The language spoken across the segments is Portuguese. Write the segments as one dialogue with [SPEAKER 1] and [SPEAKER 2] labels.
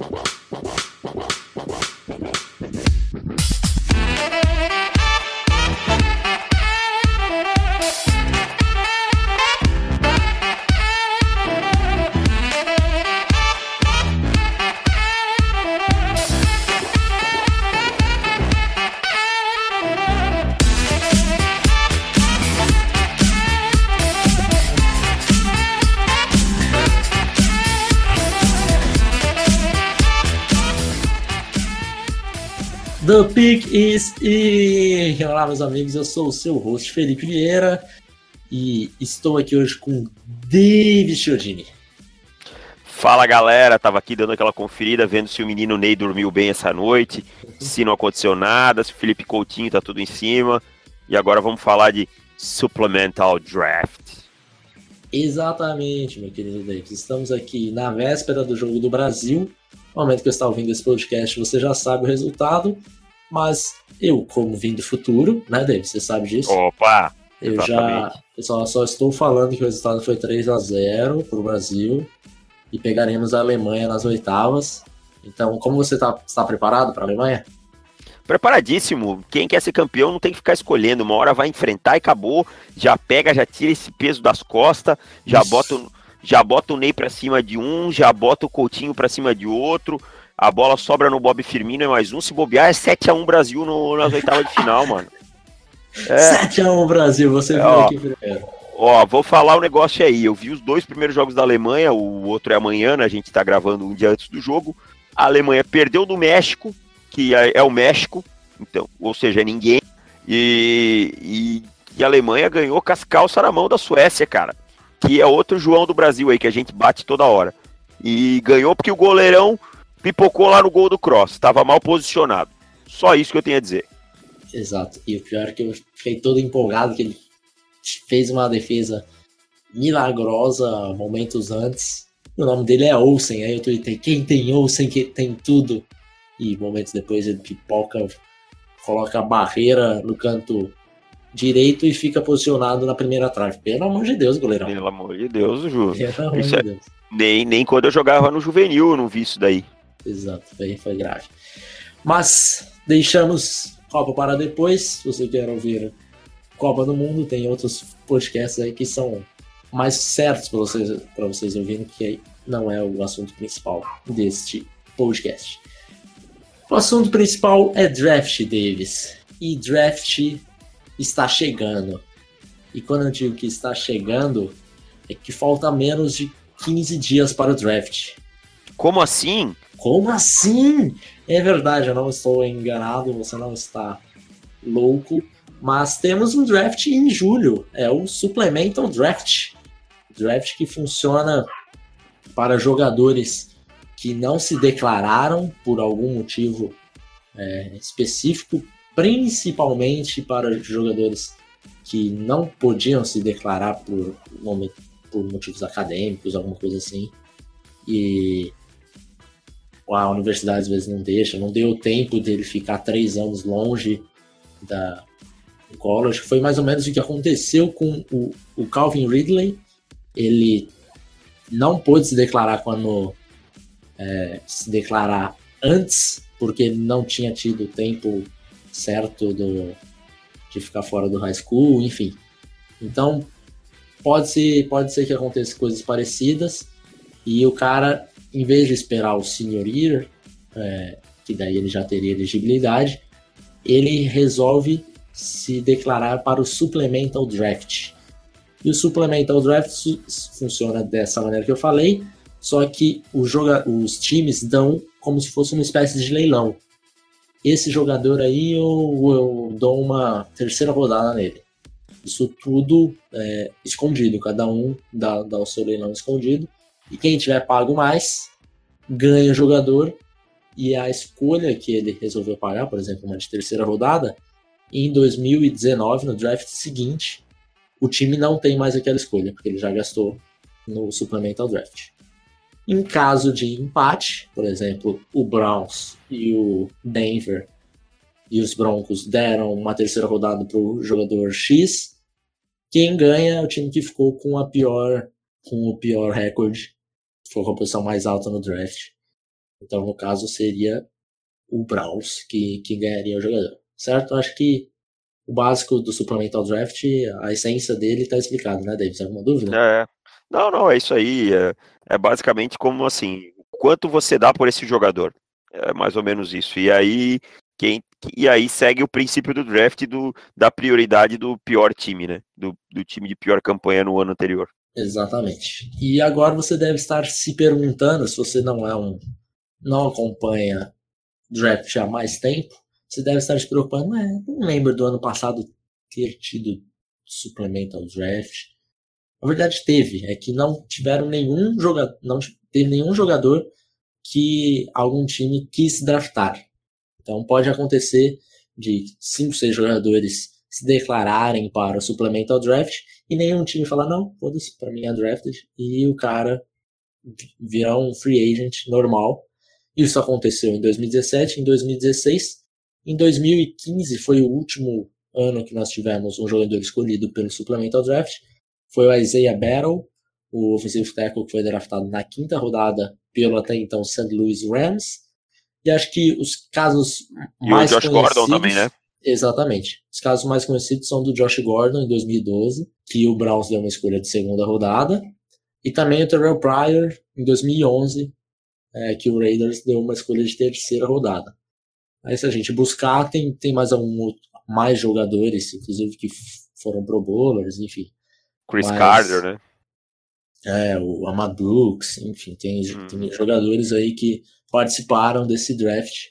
[SPEAKER 1] Whoa. Is in! Olá, meus amigos, eu sou o seu host Felipe Vieira e estou aqui hoje com David Chiodini.
[SPEAKER 2] Fala galera, tava aqui dando aquela conferida, vendo se o menino Ney dormiu bem essa noite, se não aconteceu nada, se o Felipe Coutinho tá tudo em cima. E agora vamos falar de Supplemental Draft.
[SPEAKER 1] Exatamente, meu querido David. Estamos aqui na véspera do Jogo do Brasil. No momento que eu estou ouvindo esse podcast, você já sabe o resultado. Mas eu, como vim do futuro, né, David? Você sabe disso?
[SPEAKER 2] Opa!
[SPEAKER 1] Eu exatamente. já eu só, só estou falando que o resultado foi 3 a 0 para o Brasil e pegaremos a Alemanha nas oitavas. Então, como você está tá preparado para a Alemanha?
[SPEAKER 2] Preparadíssimo. Quem quer ser campeão não tem que ficar escolhendo. Uma hora vai enfrentar e acabou. Já pega, já tira esse peso das costas, já Isso. bota, já bota o Ney para cima de um, já bota o Coutinho para cima de outro a bola sobra no Bob Firmino, é mais um. Se bobear, é 7x1 Brasil no, nas oitavas de final, mano.
[SPEAKER 1] É. 7x1 Brasil, você viu ó, aqui primeiro.
[SPEAKER 2] Ó, vou falar o um negócio aí. Eu vi os dois primeiros jogos da Alemanha, o outro é amanhã, né? A gente tá gravando um dia antes do jogo. A Alemanha perdeu do México, que é, é o México, então, ou seja, é ninguém. E, e, e, a Alemanha ganhou com as calças na mão da Suécia, cara. Que é outro João do Brasil aí, que a gente bate toda hora. E ganhou porque o goleirão pipocou lá no gol do Cross, estava mal posicionado. Só isso que eu tenho a dizer.
[SPEAKER 1] Exato. E o pior é que eu fiquei todo empolgado que ele fez uma defesa milagrosa momentos antes. O nome dele é Olsen. Aí eu tuitei, quem tem Olsen que tem tudo. E momentos depois ele pipoca, coloca a barreira no canto direito e fica posicionado na primeira trave. Pelo amor de Deus, goleirão.
[SPEAKER 2] Pelo amor de Deus, Ju. Pelo amor de é... Deus. Nem, nem quando eu jogava no juvenil eu não vi isso daí.
[SPEAKER 1] Exato, foi, foi grave. Mas deixamos Copa para depois. Se você quer ouvir Copa do Mundo, tem outros podcasts aí que são mais certos para vocês, vocês ouvirem, que não é o assunto principal deste podcast. O assunto principal é draft, Davis. E draft está chegando. E quando eu digo que está chegando, é que falta menos de 15 dias para o draft.
[SPEAKER 2] Como assim?
[SPEAKER 1] Como assim? É verdade, eu não estou enganado, você não está louco. Mas temos um draft em julho, é o Supplemental Draft. Draft que funciona para jogadores que não se declararam por algum motivo é, específico, principalmente para jogadores que não podiam se declarar por, por motivos acadêmicos, alguma coisa assim. E a universidade às vezes não deixa, não deu tempo dele ficar três anos longe da do college. Foi mais ou menos o que aconteceu com o, o Calvin Ridley. Ele não pôde se declarar quando é, se declarar antes, porque não tinha tido tempo certo do, de ficar fora do high school, enfim. Então pode ser, pode ser que aconteça coisas parecidas e o cara em vez de esperar o senior year, é, que daí ele já teria elegibilidade, ele resolve se declarar para o supplemental draft. E o supplemental draft funciona dessa maneira que eu falei, só que os times dão como se fosse uma espécie de leilão. Esse jogador aí eu, eu dou uma terceira rodada nele. Isso tudo é, escondido, cada um dá, dá o seu leilão escondido. E quem tiver pago mais ganha o jogador e a escolha que ele resolveu pagar, por exemplo, uma de terceira rodada, em 2019, no draft seguinte, o time não tem mais aquela escolha, porque ele já gastou no Supplemental Draft. Em caso de empate, por exemplo, o Browns e o Denver e os Broncos deram uma terceira rodada para o jogador X, quem ganha é o time que ficou com a pior com o pior recorde foi com a posição mais alta no draft. Então, no caso, seria o Browns que, que ganharia o jogador. Certo? Acho que o básico do Supplemental Draft, a essência dele está explicado, né, Davis? Alguma dúvida?
[SPEAKER 2] É. Não, não, é isso aí. É, é basicamente como assim, quanto você dá por esse jogador. É mais ou menos isso. E aí, quem, e aí segue o princípio do draft do, da prioridade do pior time, né? Do, do time de pior campanha no ano anterior.
[SPEAKER 1] Exatamente. E agora você deve estar se perguntando, se você não é um. não acompanha draft há mais tempo, você deve estar se preocupando, é, não lembro do ano passado ter tido supplemental draft. Na verdade teve, é que não tiveram nenhum jogador, não teve nenhum jogador que algum time quis draftar. Então pode acontecer de cinco, seis jogadores se declararem para o supplemental draft e nenhum time falar não, foda-se, para mim é drafted e o cara virar um free agent normal. Isso aconteceu em 2017, em 2016 em 2015 foi o último ano que nós tivemos um jogador escolhido pelo Supplemental Draft. Foi o Isaiah Battle, o offensive tackle que foi draftado na quinta rodada pelo até então St. Louis Rams. E acho que os casos
[SPEAKER 2] e
[SPEAKER 1] mais
[SPEAKER 2] o Josh
[SPEAKER 1] conhecidos...
[SPEAKER 2] Gordon também, né?
[SPEAKER 1] Exatamente. Os casos mais conhecidos são do Josh Gordon em 2012, que o Browns deu uma escolha de segunda rodada, e também o Terrell Pryor em 2011, é, que o Raiders deu uma escolha de terceira rodada. Aí se a gente buscar, tem, tem mais algum mais jogadores, inclusive que foram pro bowlers, enfim.
[SPEAKER 2] Chris Mas, Carter, né?
[SPEAKER 1] É, o Ahmad Brooks, enfim, tem, hum. tem jogadores aí que participaram desse draft.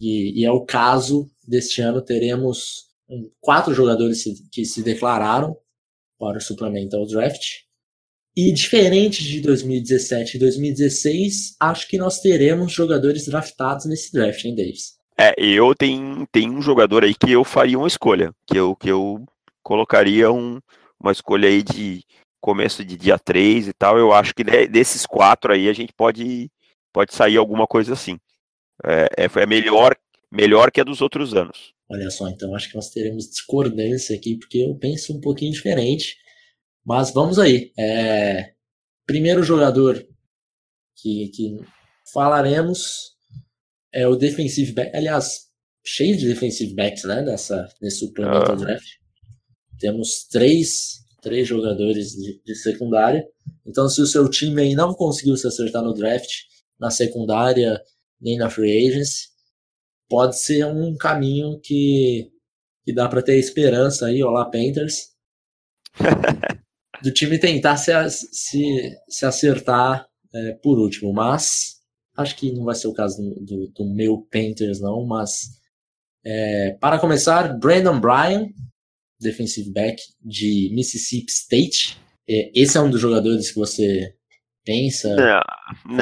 [SPEAKER 1] E, e, é o caso deste ano, teremos um, quatro jogadores que se declararam para o Supplemental Draft. E diferente de 2017 e 2016, acho que nós teremos jogadores draftados nesse draft, hein, Davis?
[SPEAKER 2] É, eu tenho, tenho um jogador aí que eu faria uma escolha, que eu, que eu colocaria um, uma escolha aí de começo de dia 3 e tal. Eu acho que desses quatro aí a gente pode, pode sair alguma coisa assim. É, é, é melhor, melhor que a dos outros anos.
[SPEAKER 1] Olha só, então acho que nós teremos discordância aqui, porque eu penso um pouquinho diferente. Mas vamos aí. É, primeiro jogador que, que falaremos é o defensive back, aliás, cheio de defensive backs, né, nessa, nesse suplemento ah. draft. Temos três, três jogadores de, de, secundária. Então, se o seu time aí não conseguiu se acertar no draft, na secundária, nem na free agency, pode ser um caminho que, que dá para ter esperança aí, olá Panthers, do time tentar se, se, se acertar é, por último. Mas Acho que não vai ser o caso do, do, do meu Panthers, não, mas é, para começar, Brandon Bryan, defensive back de Mississippi State. É, esse é um dos jogadores que você pensa?
[SPEAKER 2] Não,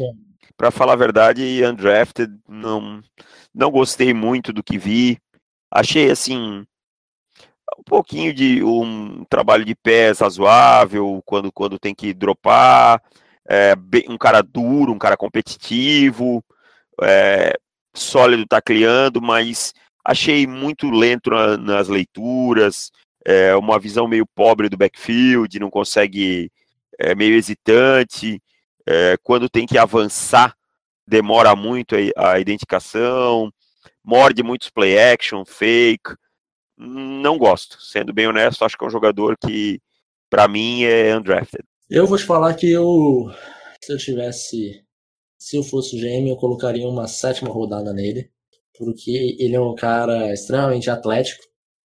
[SPEAKER 2] não para falar a verdade, undrafted, não, não gostei muito do que vi. Achei assim um pouquinho de um trabalho de pés razoável quando, quando tem que dropar é, um cara duro, um cara competitivo, é, sólido tacleando, mas achei muito lento na, nas leituras, é, uma visão meio pobre do backfield, não consegue, é, meio hesitante, é, quando tem que avançar, demora muito a, a identificação, morde muitos play action, fake, não gosto, sendo bem honesto, acho que é um jogador que, para mim, é undrafted.
[SPEAKER 1] Eu vou te falar que eu, se eu tivesse, se eu fosse GM, eu colocaria uma sétima rodada nele, porque ele é um cara extremamente atlético,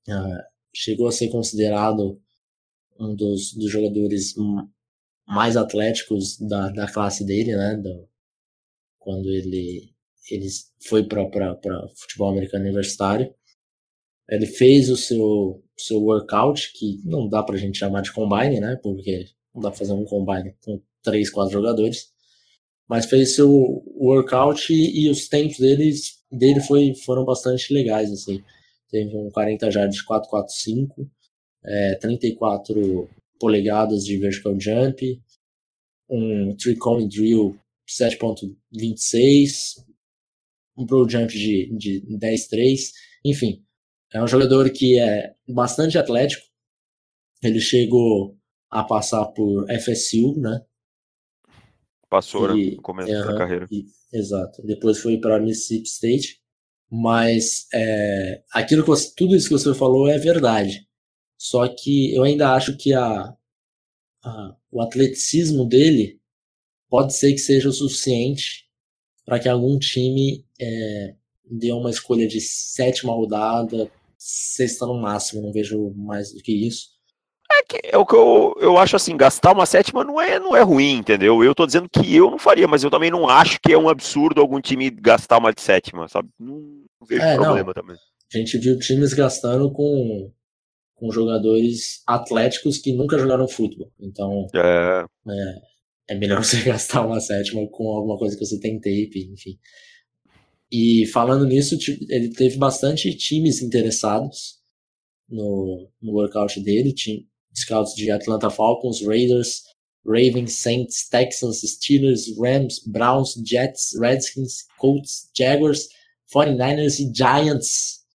[SPEAKER 1] uh, chegou a ser considerado um dos, dos jogadores mais atléticos da, da classe dele, né? Do, quando ele, ele foi para futebol americano universitário. Ele fez o seu, seu workout, que não dá pra gente chamar de combine, né? Porque não dá pra fazer um combine com três, quatro jogadores. Mas fez seu workout e, e os tempos deles, dele foi, foram bastante legais, assim. Teve um 40 jardas de 445, é, 34 polegadas de vertical jump, um three cone drill 7.26, um pro jump de, de 10.3, enfim. É um jogador que é bastante atlético. Ele chegou a passar por FSU, né?
[SPEAKER 2] Passou, e, né? No começo da carreira.
[SPEAKER 1] E, exato. Depois foi para Mississippi State. Mas é, aquilo que você, tudo isso que você falou é verdade. Só que eu ainda acho que a, a, o atleticismo dele pode ser que seja o suficiente para que algum time é, dê uma escolha de sétima rodada, sexta no máximo, não vejo mais do que isso.
[SPEAKER 2] É, que, é o que eu, eu acho assim, gastar uma sétima não é, não é ruim, entendeu? Eu tô dizendo que eu não faria, mas eu também não acho que é um absurdo algum time gastar uma de sétima, sabe? Não, não vejo é, problema não. também.
[SPEAKER 1] A gente viu times gastando com, com jogadores atléticos que nunca jogaram futebol. Então, é. é, é melhor você gastar uma sétima com alguma coisa que você tem tape, enfim. E falando nisso, ele teve bastante times interessados no, no workout dele. Scouts de Atlanta Falcons, Raiders, Ravens, Saints, Texans, Steelers, Rams, Browns, Jets, Redskins, Colts, Jaguars, 49ers e Giants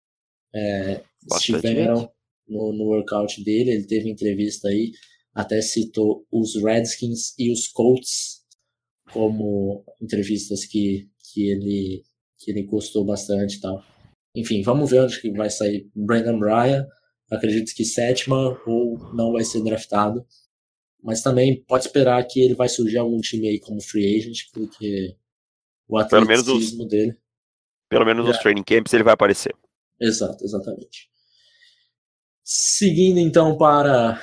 [SPEAKER 1] é, estiveram no, no workout dele. Ele teve entrevista aí, até citou os Redskins e os Colts como entrevistas que, que ele que ele gostou bastante e tal. Enfim, vamos ver onde que vai sair Brandon Bryan. Acredito que sétima ou não vai ser draftado. Mas também pode esperar que ele vai surgir algum time aí como free agent, porque o atleticismo dele.
[SPEAKER 2] Pelo menos nos é. training camps ele vai aparecer.
[SPEAKER 1] Exato, exatamente. Seguindo então para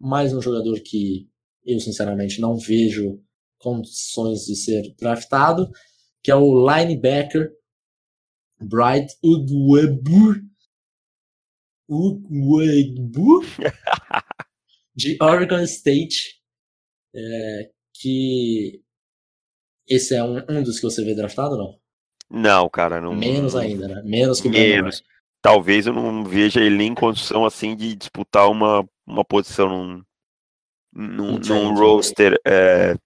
[SPEAKER 1] mais um jogador que eu sinceramente não vejo condições de ser draftado, que é o linebacker Bright. Ugwebu de Oregon State. É, que esse é um, um dos que você vê draftado, não?
[SPEAKER 2] Não, cara, não.
[SPEAKER 1] Menos ainda, né? Menos que o
[SPEAKER 2] Menos. Talvez eu não veja ele em condição assim de disputar uma, uma posição num, num, num roster. É,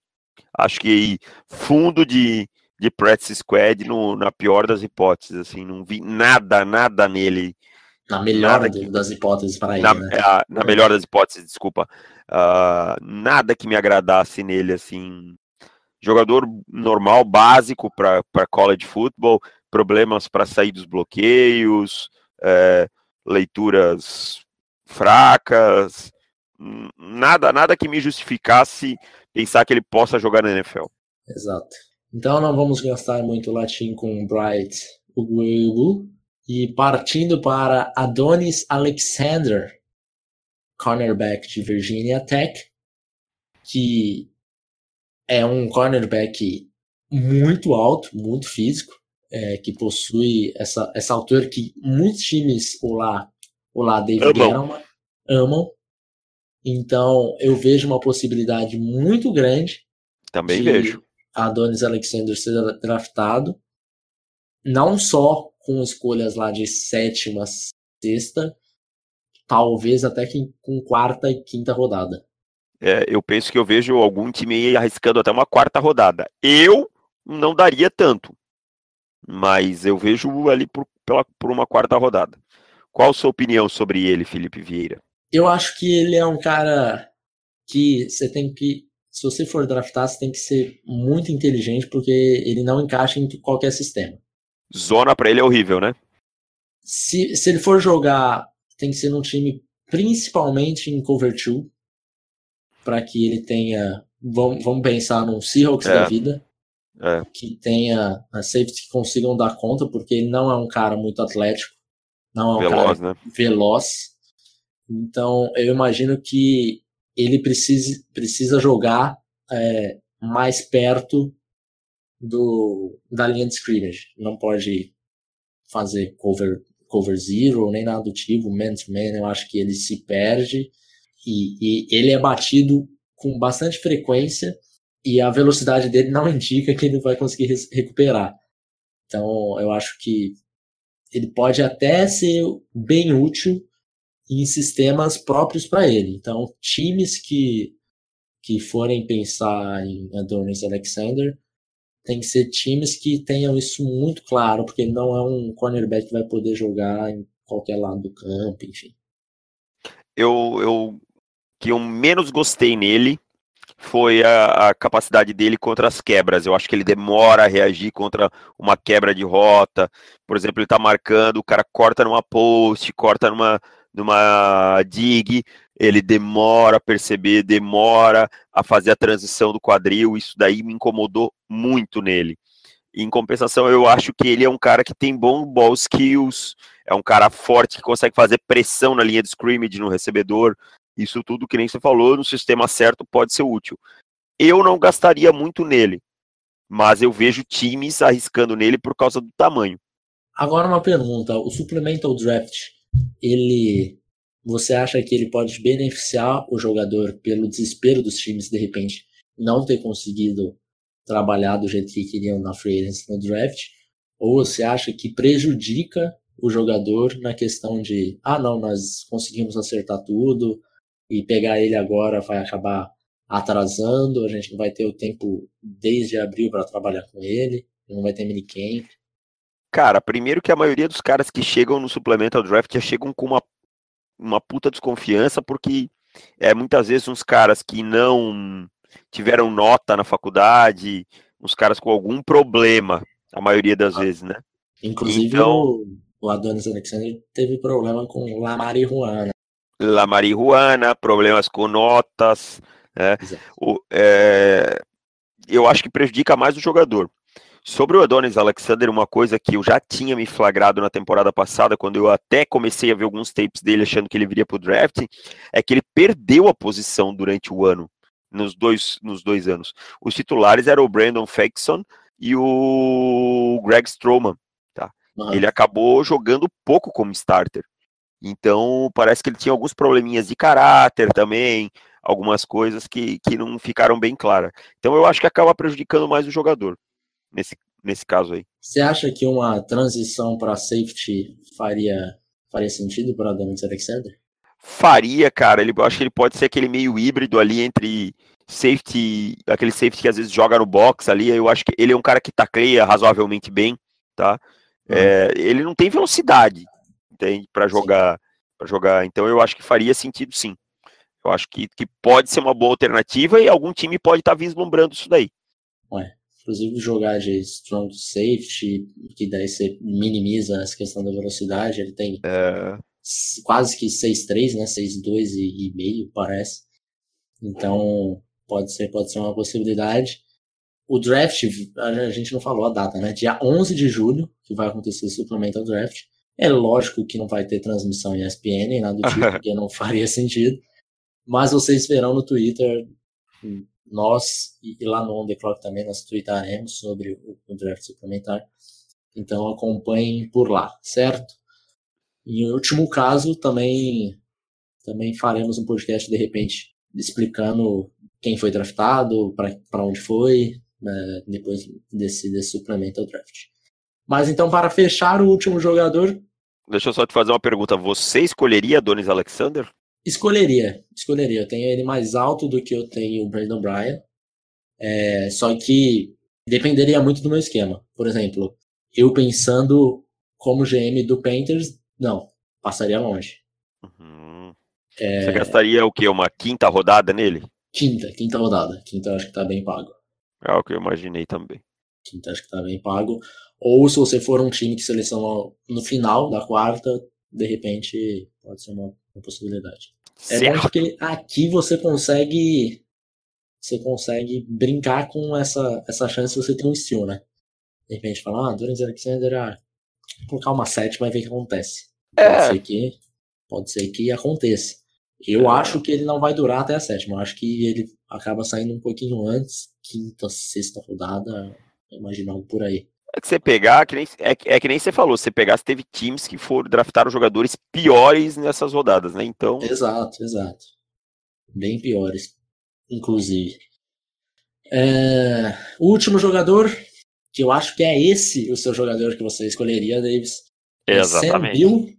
[SPEAKER 2] acho que fundo de, de practice squad no, na pior das hipóteses, assim, não vi nada, nada nele.
[SPEAKER 1] Na melhor que, das hipóteses para ele,
[SPEAKER 2] na,
[SPEAKER 1] né?
[SPEAKER 2] É, na melhor das hipóteses, desculpa. Uh, nada que me agradasse nele, assim. Jogador normal, básico para college football, problemas para sair dos bloqueios, é, leituras fracas, nada, nada que me justificasse pensar que ele possa jogar na NFL.
[SPEAKER 1] Exato. Então não vamos gastar muito latim com Bright Uguelu. E partindo para Adonis Alexander, cornerback de Virginia Tech, que é um cornerback muito alto, muito físico, é, que possui essa, essa altura que muitos times olá, olá David amam. amam. Então eu vejo uma possibilidade muito grande.
[SPEAKER 2] Também de, vejo.
[SPEAKER 1] Adonis Alexander ser draftado, não só com escolhas lá de sétima, sexta, talvez até que com quarta e quinta rodada.
[SPEAKER 2] É, eu penso que eu vejo algum time arriscando até uma quarta rodada. Eu não daria tanto, mas eu vejo ali por, pela, por uma quarta rodada. Qual a sua opinião sobre ele, Felipe Vieira?
[SPEAKER 1] Eu acho que ele é um cara que você tem que se você for draftar, você tem que ser muito inteligente, porque ele não encaixa em qualquer sistema.
[SPEAKER 2] Zona para ele é horrível, né?
[SPEAKER 1] Se, se ele for jogar, tem que ser num time principalmente em cover 2, para que ele tenha. Vamos, vamos pensar num Seahawks é. da vida. É. Que tenha a safety que consigam dar conta, porque ele não é um cara muito atlético. Não é um veloz, cara né? veloz. Então, eu imagino que ele precisa, precisa jogar é, mais perto do, da linha de scrimmage. Não pode fazer cover, cover zero nem nada do tipo, man to man, eu acho que ele se perde e, e ele é batido com bastante frequência e a velocidade dele não indica que ele vai conseguir recuperar. Então eu acho que ele pode até ser bem útil em sistemas próprios para ele. Então, times que, que forem pensar em Adonis Alexander tem que ser times que tenham isso muito claro, porque ele não é um cornerback que vai poder jogar em qualquer lado do campo, enfim.
[SPEAKER 2] Eu, eu que eu menos gostei nele foi a, a, capacidade dele contra as quebras. Eu acho que ele demora a reagir contra uma quebra de rota. Por exemplo, ele está marcando, o cara corta numa post, corta numa, numa dig, ele demora a perceber, demora a fazer a transição do quadril. Isso daí me incomodou muito nele. Em compensação, eu acho que ele é um cara que tem bom ball skills, é um cara forte que consegue fazer pressão na linha de scrimmage no recebedor, isso tudo que nem você falou, no sistema certo pode ser útil. Eu não gastaria muito nele, mas eu vejo times arriscando nele por causa do tamanho.
[SPEAKER 1] Agora uma pergunta, o supplemental draft, ele você acha que ele pode beneficiar o jogador pelo desespero dos times de repente não ter conseguido trabalhar do jeito que queriam na free agency no draft? Ou você acha que prejudica o jogador na questão de, ah, não, nós conseguimos acertar tudo, e pegar ele agora vai acabar atrasando, a gente não vai ter o tempo desde abril para trabalhar com ele, não vai ter minicamp.
[SPEAKER 2] Cara, primeiro que a maioria dos caras que chegam no Supplemental Draft já chegam com uma, uma puta desconfiança, porque é muitas vezes uns caras que não tiveram nota na faculdade, uns caras com algum problema, a maioria das ah. vezes, né?
[SPEAKER 1] Inclusive então, o, o Adonis Alexander teve problema com la marihuana
[SPEAKER 2] la marihuana, problemas com notas. Né? O, é, eu acho que prejudica mais o jogador. Sobre o Adonis Alexander, uma coisa que eu já tinha me flagrado na temporada passada, quando eu até comecei a ver alguns tapes dele achando que ele viria para o draft, é que ele perdeu a posição durante o ano, nos dois, nos dois anos. Os titulares eram o Brandon Faxon e o Greg Stroman. Tá? Uhum. Ele acabou jogando pouco como starter. Então, parece que ele tinha alguns probleminhas de caráter também, algumas coisas que, que não ficaram bem claras. Então, eu acho que acaba prejudicando mais o jogador, nesse, nesse caso aí.
[SPEAKER 1] Você acha que uma transição para safety faria, faria sentido para Donis Alexander?
[SPEAKER 2] Faria, cara. Ele, eu acho que ele pode ser aquele meio híbrido ali entre safety, aquele safety que às vezes joga no box ali. Eu acho que ele é um cara que tacleia razoavelmente bem, tá? Uhum. É, ele não tem velocidade, entende? Para jogar, para jogar. Então eu acho que faria sentido sim. Eu acho que, que pode ser uma boa alternativa e algum time pode estar tá vislumbrando isso daí.
[SPEAKER 1] Ué, inclusive jogar de strong safety, que daí você minimiza essa questão da velocidade, ele tem é... quase que 6'3, né? 6'2 e, e meio, parece. Então, pode ser, pode ser uma possibilidade. O draft, a gente não falou a data, né? Dia 11 de julho, que vai acontecer o Supplemental Draft. É lógico que não vai ter transmissão em ESPN, nem nada do tipo, porque não faria sentido. Mas vocês verão no Twitter, nós e lá no On The Clock também nós tweetaremos sobre o, draft suplementar. Então acompanhem por lá, certo? E em último caso, também, também faremos um podcast de repente explicando quem foi draftado, para onde foi, né, depois desse, desse suplemento ao draft. Mas então, para fechar, o último jogador
[SPEAKER 2] Deixa eu só te fazer uma pergunta. Você escolheria Donis Alexander?
[SPEAKER 1] Escolheria, escolheria. Eu tenho ele mais alto do que eu tenho o Brandon Bryan. É, só que dependeria muito do meu esquema. Por exemplo, eu pensando como GM do Panthers, não, passaria longe.
[SPEAKER 2] Uhum. É... Você gastaria o quê? Uma quinta rodada nele?
[SPEAKER 1] Quinta, quinta rodada. Quinta eu acho que tá bem pago.
[SPEAKER 2] É o que eu imaginei também.
[SPEAKER 1] Quinta acho que tá bem pago. Ou se você for um time que seleciona no final da quarta, de repente pode ser uma, uma possibilidade. Certo. É bom porque aqui você consegue você consegue brincar com essa, essa chance de você ter um estilo, né? De repente falar, ah, Durant Alexander, ah, colocar uma sétima e ver o que acontece. É. Pode ser que pode ser que aconteça. Eu é. acho que ele não vai durar até a sétima. Eu acho que ele acaba saindo um pouquinho antes, quinta, sexta rodada, imaginando por aí.
[SPEAKER 2] É que você pegar, que nem, é, é, que nem você falou, você pegar, você teve times que foram draftar jogadores piores nessas rodadas, né? Então.
[SPEAKER 1] Exato, exato. Bem piores, inclusive. É, o último jogador, que eu acho que é esse o seu jogador que você escolheria, Davis.
[SPEAKER 2] É Exatamente.
[SPEAKER 1] Sam Bill,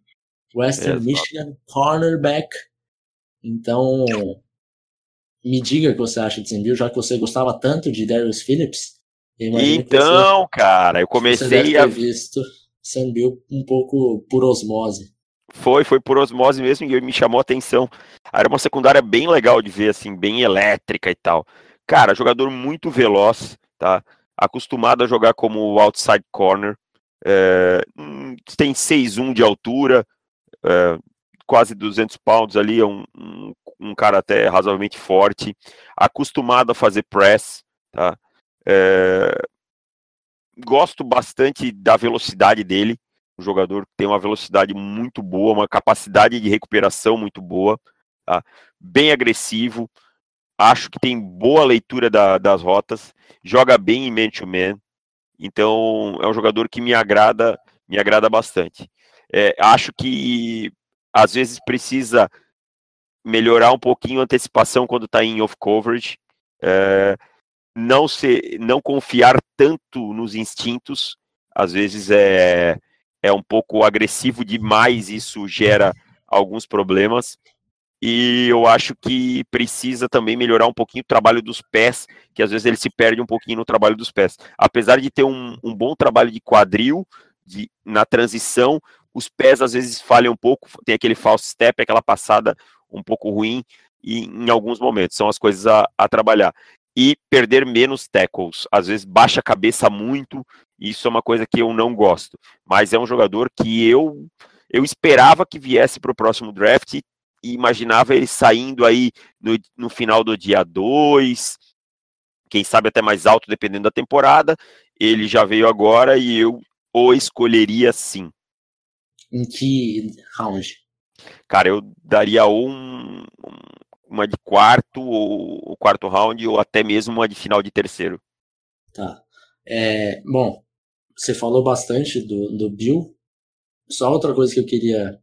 [SPEAKER 1] Western Exato. Michigan, cornerback. Então, me diga o que você acha de Sam Bill, já que você gostava tanto de Darius Phillips.
[SPEAKER 2] Então, você, cara, eu comecei a.
[SPEAKER 1] visto Sam Bill um pouco por osmose.
[SPEAKER 2] Foi, foi por osmose mesmo e me chamou a atenção. Era uma secundária bem legal de ver, assim, bem elétrica e tal. cara, jogador muito veloz, tá? Acostumado a jogar como outside corner, é, tem 6'1 de altura, é, quase 200 pounds ali, é um, um, um, cara até razoavelmente forte, acostumado a fazer press, tá? É, gosto bastante da velocidade dele, um jogador que tem uma velocidade muito boa, uma capacidade de recuperação muito boa, tá? bem agressivo, acho que tem boa leitura da, das rotas, joga bem em man-to-man, então é um jogador que me agrada, me agrada bastante. É, acho que às vezes precisa melhorar um pouquinho a antecipação quando está em off coverage, é, não se, não confiar tanto nos instintos, às vezes é é um pouco agressivo demais, isso gera alguns problemas. E eu acho que precisa também melhorar um pouquinho o trabalho dos pés, que às vezes ele se perde um pouquinho no trabalho dos pés. Apesar de ter um, um bom trabalho de quadril, de, na transição, os pés às vezes falham um pouco, tem aquele false step, aquela passada um pouco ruim, e em alguns momentos são as coisas a, a trabalhar. E perder menos tackles, às vezes baixa a cabeça muito, isso é uma coisa que eu não gosto. Mas é um jogador que eu eu esperava que viesse para o próximo draft e imaginava ele saindo aí no, no final do dia 2, quem sabe até mais alto, dependendo da temporada. Ele já veio agora e eu o escolheria sim.
[SPEAKER 1] Em que round?
[SPEAKER 2] Cara, eu daria um, uma de quarto, ou quarto round, ou até mesmo uma de final de terceiro.
[SPEAKER 1] Tá. É, bom, você falou bastante do, do Bill. Só outra coisa que eu queria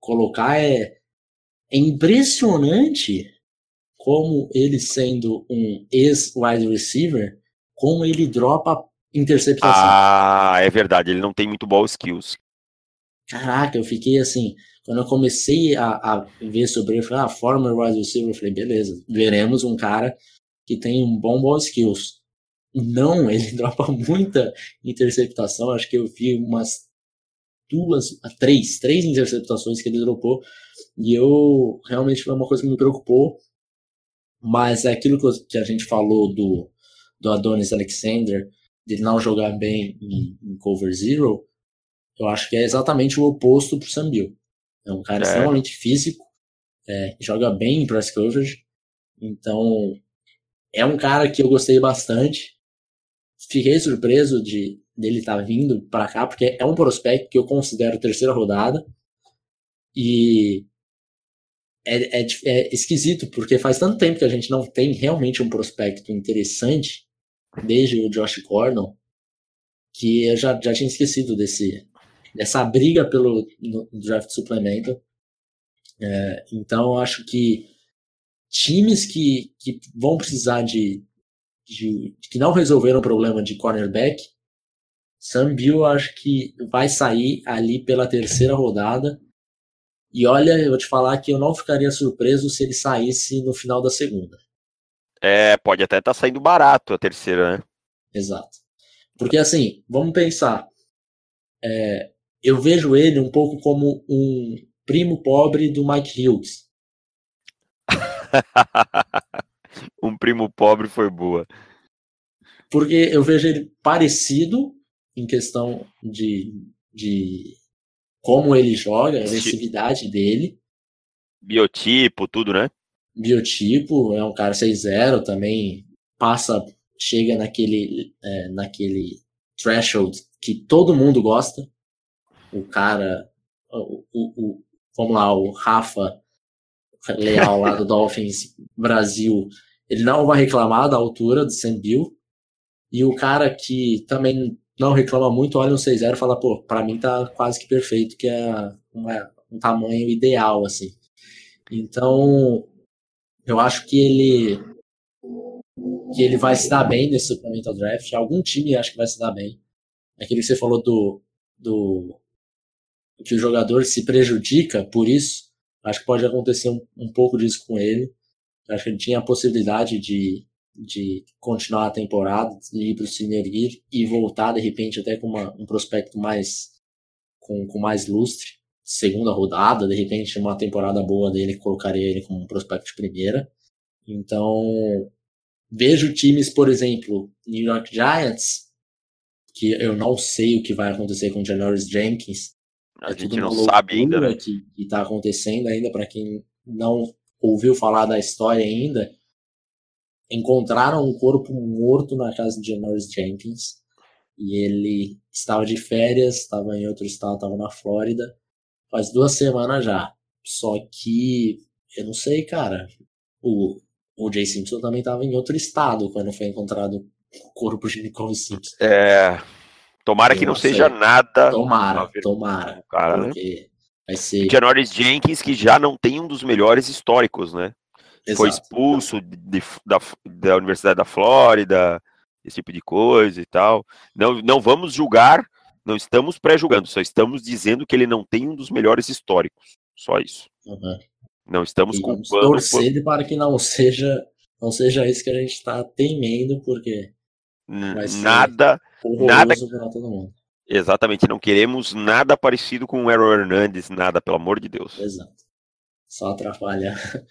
[SPEAKER 1] colocar é, é impressionante como ele sendo um ex-wide receiver, como ele dropa interceptação.
[SPEAKER 2] Ah, é verdade, ele não tem muito ball skills.
[SPEAKER 1] Caraca, eu fiquei assim, quando eu comecei a, a ver sobre ele, eu falei, ah, former wide receiver, eu falei, beleza, veremos um cara que tem um bom ball skills. Não, ele dropa muita interceptação. Acho que eu vi umas duas, três, três interceptações que ele dropou. E eu realmente foi uma coisa que me preocupou. Mas é aquilo que a gente falou do, do Adonis Alexander, de não jogar bem em, em cover zero, eu acho que é exatamente o oposto pro Sam Bill. É um cara é. extremamente físico, é, joga bem em press coverage. Então, é um cara que eu gostei bastante fiquei surpreso de dele estar tá vindo para cá, porque é um prospecto que eu considero terceira rodada. E é, é, é, esquisito, porque faz tanto tempo que a gente não tem realmente um prospecto interessante, desde o Josh Gordon, que eu já, já tinha esquecido desse, dessa briga pelo draft suplemento. É, então, eu acho que times que, que vão precisar de de, que não resolveram o problema de cornerback, Sam Bill acho que vai sair ali pela terceira rodada. E olha, eu vou te falar que eu não ficaria surpreso se ele saísse no final da segunda.
[SPEAKER 2] É, pode até estar tá saindo barato a terceira, né?
[SPEAKER 1] Exato. Porque assim, vamos pensar. É, eu vejo ele um pouco como um primo pobre do Mike Hughes.
[SPEAKER 2] um primo pobre foi boa.
[SPEAKER 1] Porque eu vejo ele parecido em questão de, de como ele joga, a agressividade dele.
[SPEAKER 2] Biotipo, tudo, né?
[SPEAKER 1] Biotipo, é um cara 6-0 também, passa, chega naquele, é, naquele threshold que todo mundo gosta. O cara, o, o, o vamos lá, o Rafa Leal lá do Dolphins Brasil, ele não vai reclamar da altura do Sam Bill. E o cara que também não reclama muito, olha um 6-0 e fala, pô, pra mim tá quase que perfeito, que é uma, um tamanho ideal, assim. Então, eu acho que ele que ele vai se dar bem nesse Supplemental Draft. Algum time acho que vai se dar bem. Aquele que você falou do, do que o jogador se prejudica por isso, acho que pode acontecer um, um pouco disso com ele. Acho que ele tinha a possibilidade de, de continuar a temporada, de ir para o Year e voltar de repente até com uma, um prospecto mais com, com mais lustre, segunda rodada, de repente uma temporada boa dele colocaria ele como um prospecto de primeira. Então, vejo times, por exemplo, New York Giants, que eu não sei o que vai acontecer com o Janoris Jenkins.
[SPEAKER 2] A é gente não sabe ainda. Né?
[SPEAKER 1] Que está acontecendo ainda, para quem não ouviu falar da história ainda. Encontraram um corpo morto na casa de Janoris Jenkins. E ele estava de férias, estava em outro estado, estava na Flórida. Faz duas semanas já. Só que, eu não sei, cara. O, o Jay Simpson também estava em outro estado quando foi encontrado o corpo de Nicole Simpson.
[SPEAKER 2] É. Tomara eu que não, seja nada.
[SPEAKER 1] Tomara, tomara. Cara, né? Vai ser.
[SPEAKER 2] Janoris Jenkins, que já não tem um dos melhores históricos, né? Exato. Foi expulso de, da, da Universidade da Flórida, esse tipo de coisa e tal. Não, não vamos julgar, não estamos pré-julgando, só estamos dizendo que ele não tem um dos melhores históricos. Só isso. Uhum. Não estamos e culpando.
[SPEAKER 1] Torcendo por... para que não seja, não seja isso que a gente está temendo, porque
[SPEAKER 2] nada, nada. todo mundo. Exatamente, não queremos nada parecido com o Errol Hernandes, nada, pelo amor de Deus.
[SPEAKER 1] Exato. Só atrapalha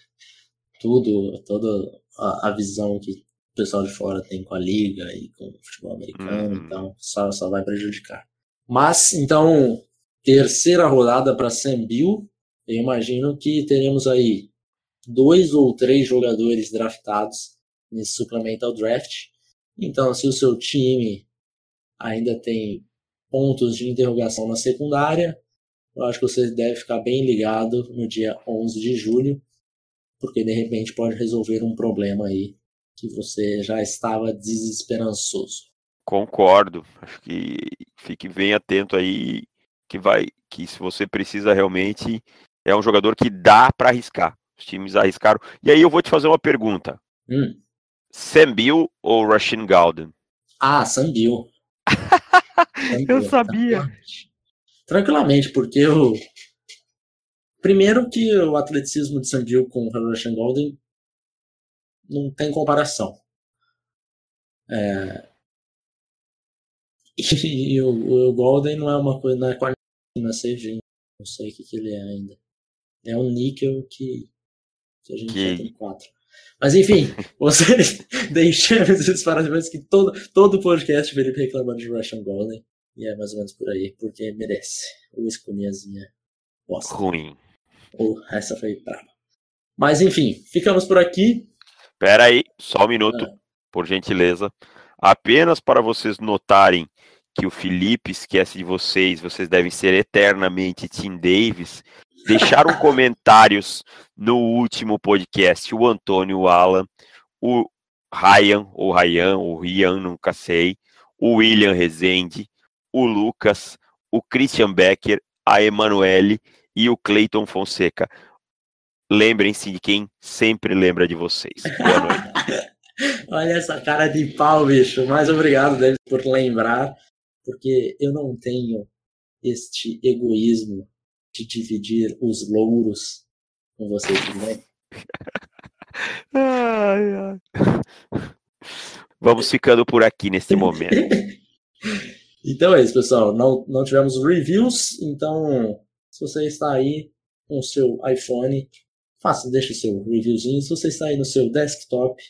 [SPEAKER 1] tudo, toda a, a visão que o pessoal de fora tem com a liga e com o futebol americano, hum. então só, só vai prejudicar. Mas, então, terceira rodada para Sam Bill, eu imagino que teremos aí dois ou três jogadores draftados nesse supplemental draft. Então, se o seu time ainda tem pontos de interrogação na secundária, eu acho que você deve ficar bem ligado no dia 11 de julho, porque de repente pode resolver um problema aí que você já estava desesperançoso.
[SPEAKER 2] Concordo. Acho que fique bem atento aí que vai que se você precisa realmente é um jogador que dá para arriscar. Os times arriscaram. E aí eu vou te fazer uma pergunta.
[SPEAKER 1] Hum.
[SPEAKER 2] Sam Bill ou Rashin Golden?
[SPEAKER 1] Ah, Sam Bill.
[SPEAKER 2] eu sabia.
[SPEAKER 1] Tranquilamente. tranquilamente, porque o primeiro que o atleticismo de Sam Bill com o Rashin Golden não tem comparação. É... E, e o, o, Golden não é uma coisa, não é quarta, não é CG, não sei o que, que ele é ainda. É um níquel que, que a gente que... tem quatro. Mas enfim, você deixamos esses parâmetros que todo, todo podcast Felipe reclamando de Russian Golden. E é mais ou menos por aí, porque merece. Ou escolhinhazinha bosta.
[SPEAKER 2] Ruim.
[SPEAKER 1] Ou essa foi brava. Mas enfim, ficamos por aqui.
[SPEAKER 2] Pera aí, só um minuto, ah. por gentileza. Apenas para vocês notarem que o Felipe esquece de vocês, vocês devem ser eternamente Tim Davis deixaram comentários no último podcast o Antônio o Alan, o Ryan, ou Ryan, ou Rian, nunca sei, o William Rezende, o Lucas, o Christian Becker, a Emanuele e o Cleiton Fonseca. Lembrem-se de quem sempre lembra de vocês. Boa noite.
[SPEAKER 1] Olha essa cara de pau, bicho. Mais obrigado, David, por lembrar, porque eu não tenho este egoísmo de dividir os louros com vocês também.
[SPEAKER 2] ai, ai. Vamos ficando por aqui nesse momento.
[SPEAKER 1] então é isso, pessoal. Não, não tivemos reviews, então se você está aí com o seu iPhone, faça, deixa o seu reviewzinho. Se você está aí no seu desktop,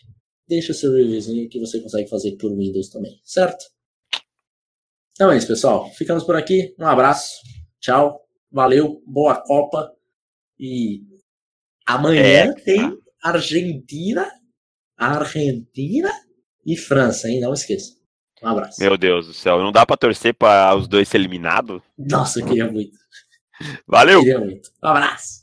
[SPEAKER 1] deixa o seu reviewzinho que você consegue fazer por Windows também, certo? Então é isso, pessoal. Ficamos por aqui. Um abraço. Tchau. Valeu, boa Copa. E amanhã é. tem Argentina, Argentina e França, hein? Não esqueça. Um abraço.
[SPEAKER 2] Meu Deus do céu, não dá para torcer para os dois ser eliminados?
[SPEAKER 1] Nossa, eu queria muito.
[SPEAKER 2] Valeu.
[SPEAKER 1] Eu queria muito. Um abraço.